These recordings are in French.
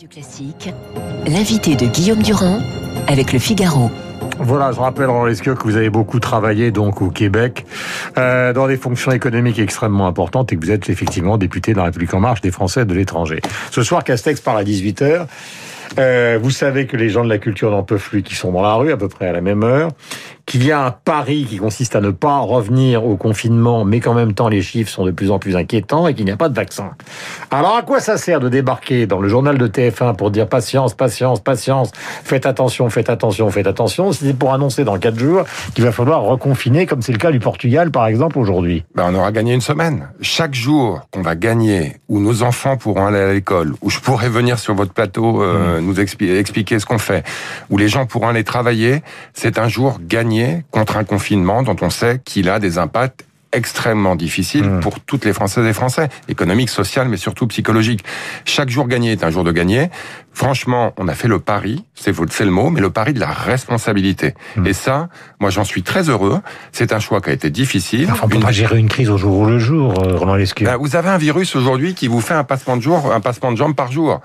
Radio Classique, l'invité de Guillaume Durand avec le Figaro. Voilà, je rappelle, Roland que vous avez beaucoup travaillé donc au Québec euh, dans des fonctions économiques extrêmement importantes et que vous êtes effectivement député de la République en marche des Français de l'étranger. Ce soir, Castex parle à 18h. Euh, vous savez que les gens de la culture n'en peuvent plus, qui sont dans la rue à peu près à la même heure, qu'il y a un pari qui consiste à ne pas revenir au confinement, mais qu'en même temps les chiffres sont de plus en plus inquiétants et qu'il n'y a pas de vaccin. Alors à quoi ça sert de débarquer dans le journal de TF1 pour dire patience, patience, patience, faites attention, faites attention, faites attention, c'est pour annoncer dans quatre jours qu'il va falloir reconfiner, comme c'est le cas du Portugal par exemple aujourd'hui? Ben, On aura gagné une semaine. Chaque jour qu'on va gagner, où nos enfants pourront aller à l'école, où je pourrai venir sur votre plateau euh, mmh. Nous expliquer ce qu'on fait, où les gens pourront aller travailler, c'est un jour gagné contre un confinement dont on sait qu'il a des impacts extrêmement difficiles mmh. pour toutes les Françaises et Français, économique, social, mais surtout psychologique. Chaque jour gagné est un jour de gagné. Franchement, on a fait le pari, c'est le mot, mais le pari de la responsabilité. Mmh. Et ça, moi j'en suis très heureux. C'est un choix qui a été difficile. Enfin, on peut pas gérer une crise au jour le jour, euh, Roland Lescure. Ben, vous avez un virus aujourd'hui qui vous fait un passement de jour, un passement de jambes par jour.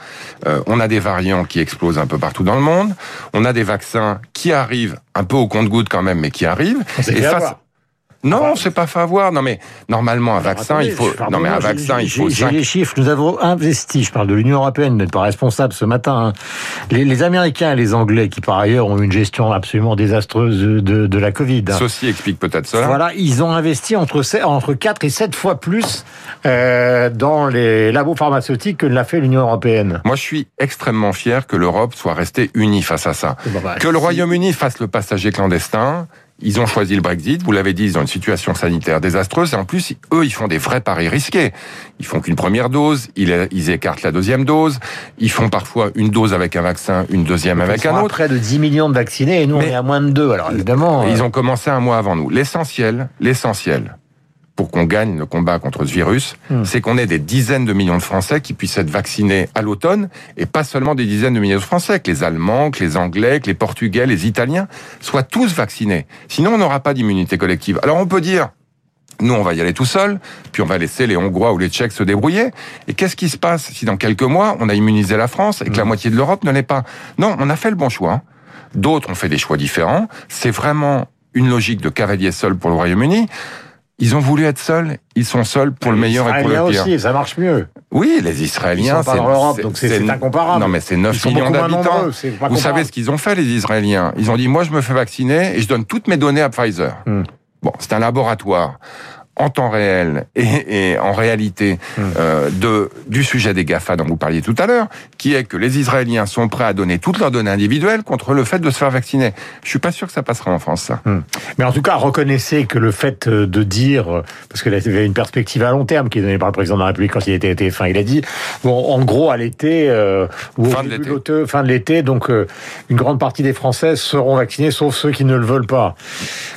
Euh, on a des variants qui explosent un peu partout dans le monde. On a des vaccins qui arrivent un peu au compte-goutte quand même, mais qui arrivent. Et face, non, c'est pas fait avoir. Non, mais normalement, un vaccin, il faut. Non, mais un vaccin, il faut. J'ai les chiffres. Nous avons investi. Je parle de l'Union européenne, n'êtes pas responsable ce matin. Hein. Les, les, Américains et les Anglais, qui par ailleurs ont une gestion absolument désastreuse de, de la Covid. Hein. Ceci explique peut-être cela. Voilà, ils ont investi entre entre 4 et 7 fois plus euh, dans les labos pharmaceutiques que ne l'a fait l'Union européenne. Moi, je suis extrêmement fier que l'Europe soit restée unie face à ça. Bon, bah, que le Royaume-Uni fasse le passager clandestin ils ont choisi le Brexit, vous l'avez dit, ils ont une situation sanitaire désastreuse, et en plus, eux, ils font des vrais paris risqués. Ils font qu'une première dose, ils, ils, écartent la deuxième dose, ils font parfois une dose avec un vaccin, une deuxième avec un autre. près de 10 millions de vaccinés, et nous, on est à moins de 2, alors évidemment... Ils euh, ont commencé un mois avant nous. L'essentiel, l'essentiel, pour qu'on gagne le combat contre ce virus, hmm. c'est qu'on ait des dizaines de millions de Français qui puissent être vaccinés à l'automne, et pas seulement des dizaines de millions de Français, que les Allemands, que les Anglais, que les Portugais, les Italiens soient tous vaccinés. Sinon, on n'aura pas d'immunité collective. Alors on peut dire, nous, on va y aller tout seul, puis on va laisser les Hongrois ou les Tchèques se débrouiller. Et qu'est-ce qui se passe si dans quelques mois, on a immunisé la France et que la hmm. moitié de l'Europe ne l'est pas? Non, on a fait le bon choix. D'autres ont fait des choix différents. C'est vraiment une logique de cavalier seul pour le Royaume-Uni. Ils ont voulu être seuls, ils sont seuls pour le meilleur et pour le pire. aussi, ça marche mieux. Oui, les Israéliens, c'est l'Europe, donc c'est incomparable. Non, mais c'est 9 millions d'habitants. Vous savez ce qu'ils ont fait, les Israéliens? Ils ont dit, moi, je me fais vacciner et je donne toutes mes données à Pfizer. Hmm. Bon, c'est un laboratoire en temps réel et, et en réalité hmm. euh, de du sujet des Gafa dont vous parliez tout à l'heure, qui est que les Israéliens sont prêts à donner toutes leurs données individuelles contre le fait de se faire vacciner. Je suis pas sûr que ça passera en France. Ça. Hmm. Mais en tout cas, reconnaissez que le fait euh, de dire, parce que là, il y avait une perspective à long terme qui est donnée par le président de la République quand il était TF1, il a dit, bon, en gros, à l'été euh, ou fin, de fin de l'été, donc euh, une grande partie des Français seront vaccinés, sauf ceux qui ne le veulent pas.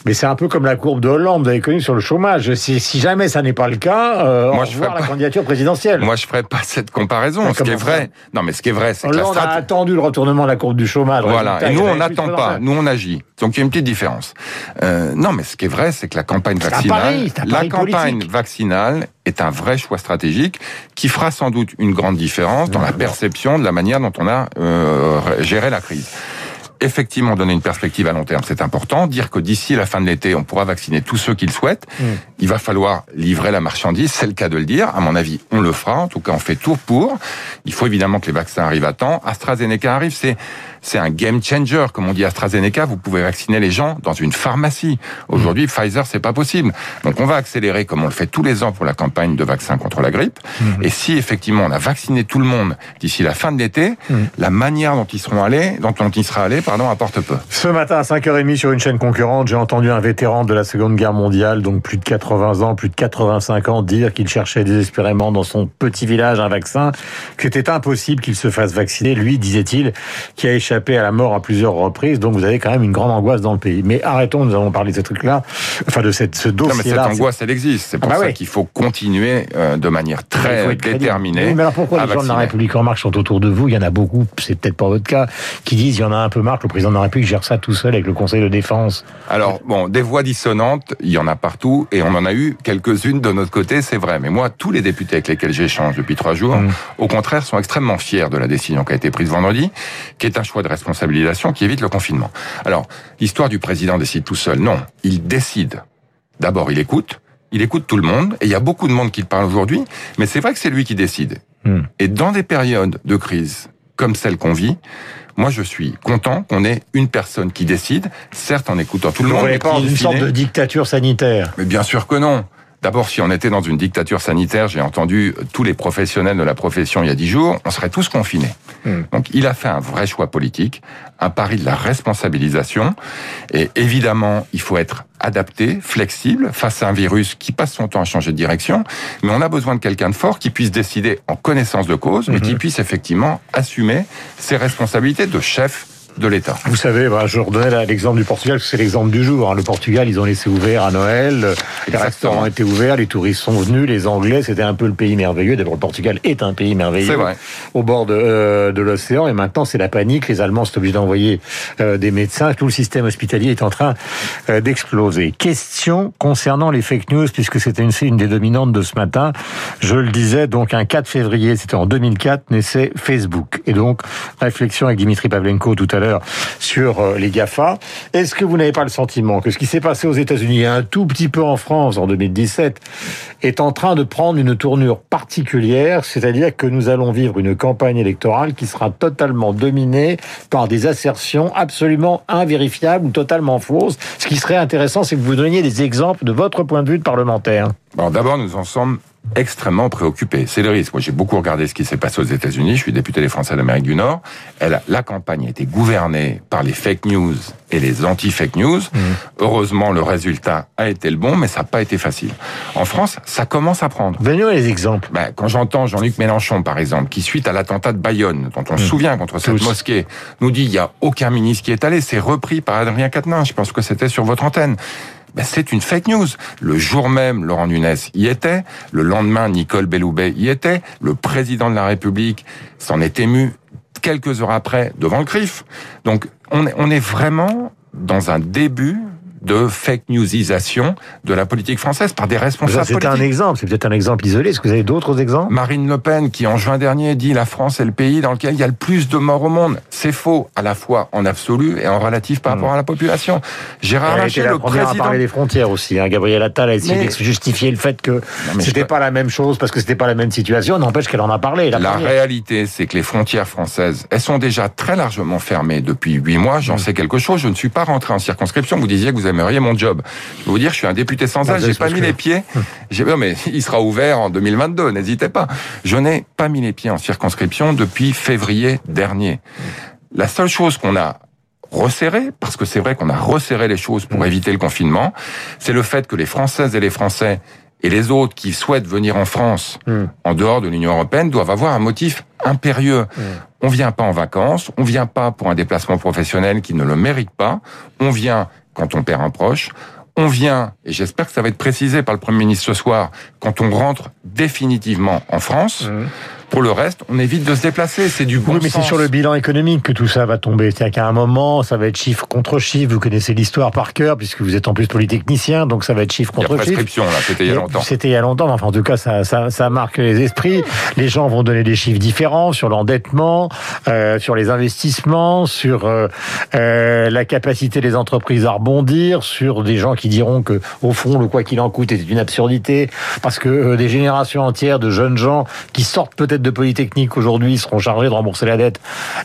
Mais c'est un peu comme la courbe de Hollande, vous avez connu sur le chômage si, jamais ça n'est pas le cas, euh, moi, je ferai la candidature présidentielle. Moi, je ferai pas cette comparaison. ce qui est vrai, non, mais ce qui est vrai, c'est que la on a attendu le retournement de la courbe du chômage. Voilà. Et nous, on n'attend pas. Nous, on agit. Donc, il y a une petite différence. Euh, non, mais ce qui est vrai, c'est que la campagne vaccinale, la campagne vaccinale est un vrai choix stratégique qui fera sans doute une grande différence dans la perception de la manière dont on a euh, géré la crise effectivement donner une perspective à long terme, c'est important. Dire que d'ici la fin de l'été, on pourra vacciner tous ceux qui le souhaitent. Mm. Il va falloir livrer la marchandise, c'est le cas de le dire. À mon avis, on le fera. En tout cas, on fait tout pour. Il faut évidemment que les vaccins arrivent à temps. AstraZeneca arrive, c'est c'est un game changer, comme on dit AstraZeneca. Vous pouvez vacciner les gens dans une pharmacie. Aujourd'hui, mm. Pfizer, c'est pas possible. Donc, on va accélérer, comme on le fait tous les ans pour la campagne de vaccins contre la grippe. Mm. Et si effectivement on a vacciné tout le monde d'ici la fin de l'été, mm. la manière dont ils seront allés, dont on y sera allé, pardon, apporte peu. Ce matin à 5h30 sur une chaîne concurrente, j'ai entendu un vétéran de la Seconde Guerre mondiale, donc plus de 80 ans, plus de 85 ans, dire qu'il cherchait désespérément dans son petit village un vaccin, que c'était impossible qu'il se fasse vacciner. Lui, disait-il, qui a échappé à la mort à plusieurs reprises, donc vous avez quand même une grande angoisse dans le pays. Mais arrêtons, nous allons parler de ces trucs-là, enfin de cette, ce dossier-là. Non, mais cette angoisse, elle existe. C'est pour ah bah ça qu'il faut continuer euh, de manière très déterminée. mais alors pourquoi les gens de la République en marche sont autour de vous? Il y en a beaucoup, c'est peut-être pas votre cas, qui disent il y en a un peu marre le président de la République gère ça tout seul avec le Conseil de défense. Alors bon, des voix dissonantes, il y en a partout, et on en a eu quelques-unes de notre côté, c'est vrai. Mais moi, tous les députés avec lesquels j'échange depuis trois jours, mm. au contraire, sont extrêmement fiers de la décision qui a été prise vendredi, qui est un choix de responsabilisation qui évite le confinement. Alors, l'histoire du président décide tout seul. Non, il décide. D'abord, il écoute. Il écoute tout le monde, et il y a beaucoup de monde qui le parle aujourd'hui, mais c'est vrai que c'est lui qui décide. Mm. Et dans des périodes de crise comme celle qu'on vit, moi, je suis content qu'on ait une personne qui décide, certes en écoutant tout le monde. Vous pas une sorte de dictature sanitaire? Mais bien sûr que non. D'abord, si on était dans une dictature sanitaire, j'ai entendu tous les professionnels de la profession il y a dix jours, on serait tous confinés. Hmm. Donc, il a fait un vrai choix politique, un pari de la responsabilisation. Et évidemment, il faut être adapté, flexible face à un virus qui passe son temps à changer de direction. Mais on a besoin de quelqu'un de fort qui puisse décider en connaissance de cause, mais qui hmm. puisse effectivement assumer ses responsabilités de chef de l'État. Vous savez, bah, je redonnais l'exemple du Portugal, c'est l'exemple du jour. Hein. Le Portugal, ils ont laissé ouvert à Noël, les restaurants étaient ouverts, les touristes sont venus, les Anglais, c'était un peu le pays merveilleux. D'abord, le Portugal est un pays merveilleux, vrai. au bord de, euh, de l'océan, et maintenant c'est la panique. Les Allemands sont obligés d'envoyer euh, des médecins. Tout le système hospitalier est en train euh, d'exploser. Question concernant les fake news, puisque c'était une, une des dominantes de ce matin. Je le disais, donc un 4 février, c'était en 2004, naissait Facebook. Et donc, réflexion avec Dimitri Pavlenko tout à l'heure sur euh, les GAFA. Est-ce que vous n'avez pas le sentiment que ce qui s'est passé aux États-Unis et un tout petit peu en France en 2017 est en train de prendre une tournure particulière, c'est-à-dire que nous allons vivre une campagne électorale qui sera totalement dominée par des assertions absolument invérifiables ou totalement fausses. Ce qui serait intéressant, c'est que vous donniez des exemples de votre point de vue de parlementaire. d'abord, nous en sommes extrêmement préoccupé. C'est le risque. Moi, j'ai beaucoup regardé ce qui s'est passé aux États-Unis. Je suis député des Français d'Amérique du Nord. Elle, la campagne a été gouvernée par les fake news et les anti-fake news. Mmh. Heureusement, le résultat a été le bon, mais ça n'a pas été facile. En France, ça commence à prendre. Donnez-nous les exemples. Ben, quand j'entends Jean-Luc Mélenchon, par exemple, qui suite à l'attentat de Bayonne, dont on se mmh. souvient contre cette mosquée, nous dit il n'y a aucun ministre qui est allé, c'est repris par Adrien Quatennens. Je pense que c'était sur votre antenne. Ben, c'est une fake news. Le jour même, Laurent Nunes y était. Le lendemain, Nicole Belloubet y était. Le président de la République s'en est ému quelques heures après devant le CRIF. Donc, on est, on est vraiment dans un début de fake newsisation de la politique française par des responsables C'est un exemple, c'est peut-être un exemple isolé. Est-ce que vous avez d'autres exemples? Marine Le Pen, qui en juin dernier dit la France est le pays dans lequel il y a le plus de morts au monde. C'est faux, à la fois en absolu et en relatif par hmm. rapport à la population. Gérard Larcher, le président... à parler des frontières aussi. Hein. Gabriel Attal a essayé de justifier le fait que c'était pas la même chose parce que c'était pas la même situation. N'empêche qu'elle en a parlé. La, réalité, c'est que les frontières françaises, elles sont déjà très largement fermées depuis huit mois. J'en hmm. sais quelque chose. Je ne suis pas rentré en circonscription. Vous disiez que vous aimeriez mon job. Je peux vous dire, je suis un député sans âge, j'ai pas mis les pieds. J'ai, non, mais il sera ouvert en 2022, n'hésitez pas. Je n'ai pas mis les pieds en circonscription depuis février dernier. La seule chose qu'on a resserré, parce que c'est vrai qu'on a resserré les choses pour éviter le confinement, c'est le fait que les Françaises et les Français et les autres qui souhaitent venir en France, hmm. en dehors de l'Union européenne, doivent avoir un motif impérieux. Hmm. On vient pas en vacances, on vient pas pour un déplacement professionnel qui ne le mérite pas, on vient quand on perd un proche, on vient, et j'espère que ça va être précisé par le Premier ministre ce soir, quand on rentre définitivement en France, mmh. Pour le reste, on évite de se déplacer. C'est du bon Oui, mais c'est sur le bilan économique que tout ça va tomber. C'est-à-dire qu'à un moment, ça va être chiffre contre chiffre. Vous connaissez l'histoire par cœur, puisque vous êtes en plus polytechnicien, donc ça va être chiffre contre chiffre. prescription, là, c'était il y a longtemps. C'était il y a longtemps, enfin, en tout cas, ça, ça, ça marque les esprits. Les gens vont donner des chiffres différents sur l'endettement, euh, sur les investissements, sur euh, euh, la capacité des entreprises à rebondir, sur des gens qui diront que, au fond, le quoi qu'il en coûte est une absurdité, parce que euh, des générations entières de jeunes gens qui sortent peut-être de Polytechnique aujourd'hui seront chargés de rembourser la dette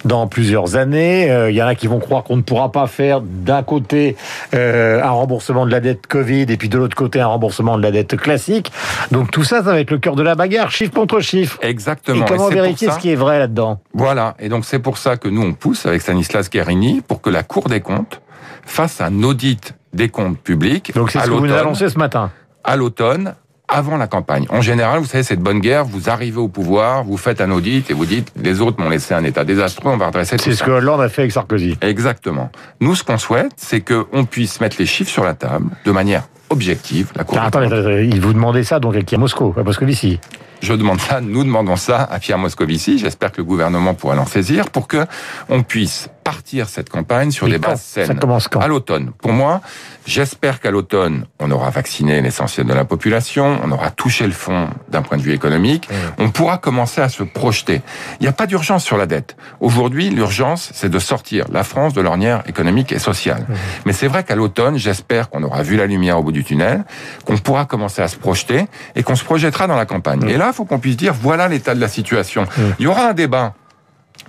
dans plusieurs années. Euh, il y en a qui vont croire qu'on ne pourra pas faire d'un côté euh, un remboursement de la dette Covid et puis de l'autre côté un remboursement de la dette classique. Donc tout ça, ça va être le cœur de la bagarre, chiffre contre chiffre. Exactement. Et comment vérifier ce qui est vrai là-dedans? Voilà. Et donc c'est pour ça que nous on pousse avec Stanislas Guérini pour que la Cour des comptes fasse un audit des comptes publics. Donc c'est ce que vous nous annoncez ce matin. À l'automne, avant la campagne. En général, vous savez, c'est de bonne guerre, vous arrivez au pouvoir, vous faites un audit et vous dites, les autres m'ont laissé un état désastreux, on va redresser tout C'est ce que Hollande a fait avec Sarkozy. Exactement. Nous, ce qu'on souhaite, c'est qu'on puisse mettre les chiffres sur la table de manière objective. La Cour attendez, il vous demandez ça donc à Moscou, à Moscovici je demande ça, nous demandons ça à Pierre Moscovici. J'espère que le gouvernement pourra l'en saisir pour que on puisse partir cette campagne sur des bases saines. Ça commence quand À l'automne. Pour moi, j'espère qu'à l'automne, on aura vacciné l'essentiel de la population, on aura touché le fond d'un point de vue économique, on pourra commencer à se projeter. Il n'y a pas d'urgence sur la dette. Aujourd'hui, l'urgence, c'est de sortir la France de l'ornière économique et sociale. Mais c'est vrai qu'à l'automne, j'espère qu'on aura vu la lumière au bout du tunnel, qu'on pourra commencer à se projeter et qu'on se projettera dans la campagne. Et là, il faut qu'on puisse dire, voilà l'état de la situation. Il y aura un débat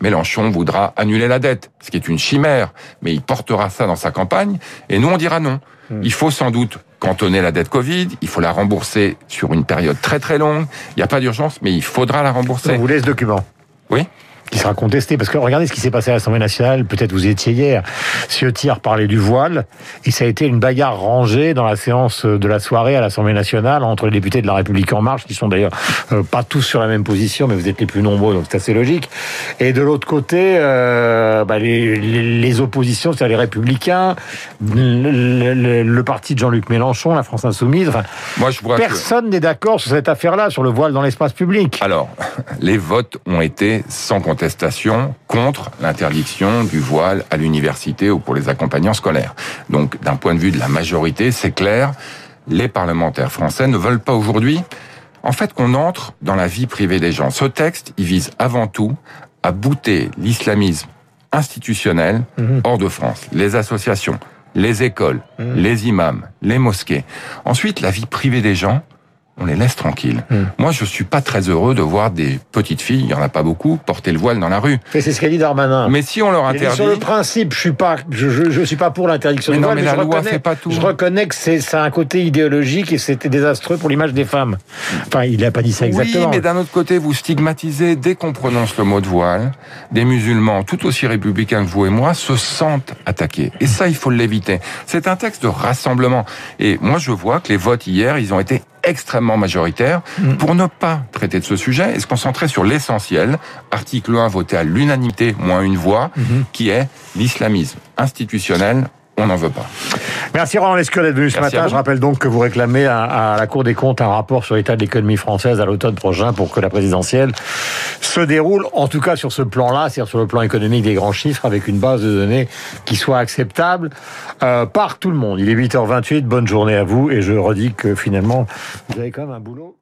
Mélenchon voudra annuler la dette, ce qui est une chimère, mais il portera ça dans sa campagne, et nous on dira non. Hmm. Il faut sans doute cantonner la dette Covid, il faut la rembourser sur une période très très longue, il n'y a pas d'urgence, mais il faudra la rembourser. vous laisse ce document? Oui qui sera contesté. Parce que regardez ce qui s'est passé à l'Assemblée nationale, peut-être vous étiez hier, Ciotti parlait du voile, et ça a été une bagarre rangée dans la séance de la soirée à l'Assemblée nationale entre les députés de la République En Marche, qui sont d'ailleurs euh, pas tous sur la même position, mais vous êtes les plus nombreux, donc c'est assez logique. Et de l'autre côté, euh, bah, les, les, oppositions, c'est-à-dire les Républicains, le, parti de Jean-Luc Mélenchon, la France Insoumise, enfin, Moi, je personne n'est d'accord sur cette affaire-là, sur le voile dans l'espace public. Alors, les votes ont été sans contestation contre l'interdiction du voile à l'université ou pour les accompagnants scolaires. Donc, d'un point de vue de la majorité, c'est clair, les parlementaires français ne veulent pas aujourd'hui, en fait, qu'on entre dans la vie privée des gens. Ce texte, il vise avant tout à bouter l'islamisme institutionnel mhm. hors de France. Les associations, les écoles, mhm. les imams, les mosquées. Ensuite, la vie privée des gens, on les laisse tranquilles. Hmm. Moi, je suis pas très heureux de voir des petites filles, il y en a pas beaucoup, porter le voile dans la rue. C'est ce qu'a dit Darmanin. Mais si on leur interdit... Sur le principe, je suis pas, je, je, suis pas pour l'interdiction du voile. Mais, la loi fait pas tout. Je reconnais que c'est, ça a un côté idéologique et c'était désastreux pour l'image des femmes. Enfin, il a pas dit ça exactement. Oui, mais d'un autre côté, vous stigmatisez, dès qu'on prononce le mot de voile, des musulmans, tout aussi républicains que vous et moi, se sentent attaqués. Et ça, il faut l'éviter. C'est un texte de rassemblement. Et moi, je vois que les votes hier, ils ont été extrêmement majoritaire mm. pour ne pas traiter de ce sujet et se concentrer sur l'essentiel. Article 1 voté à l'unanimité, moins une voix, mm-hmm. qui est l'islamisme institutionnel on n'en veut pas. Merci Roland Lescure d'être venu ce matin. Je rappelle donc que vous réclamez à, la Cour des comptes un rapport sur l'état de l'économie française à l'automne prochain pour que la présidentielle se déroule, en tout cas sur ce plan-là, c'est-à-dire sur le plan économique des grands chiffres, avec une base de données qui soit acceptable euh, par tout le monde. Il est 8h28, bonne journée à vous, et je redis que finalement, vous avez quand même un boulot.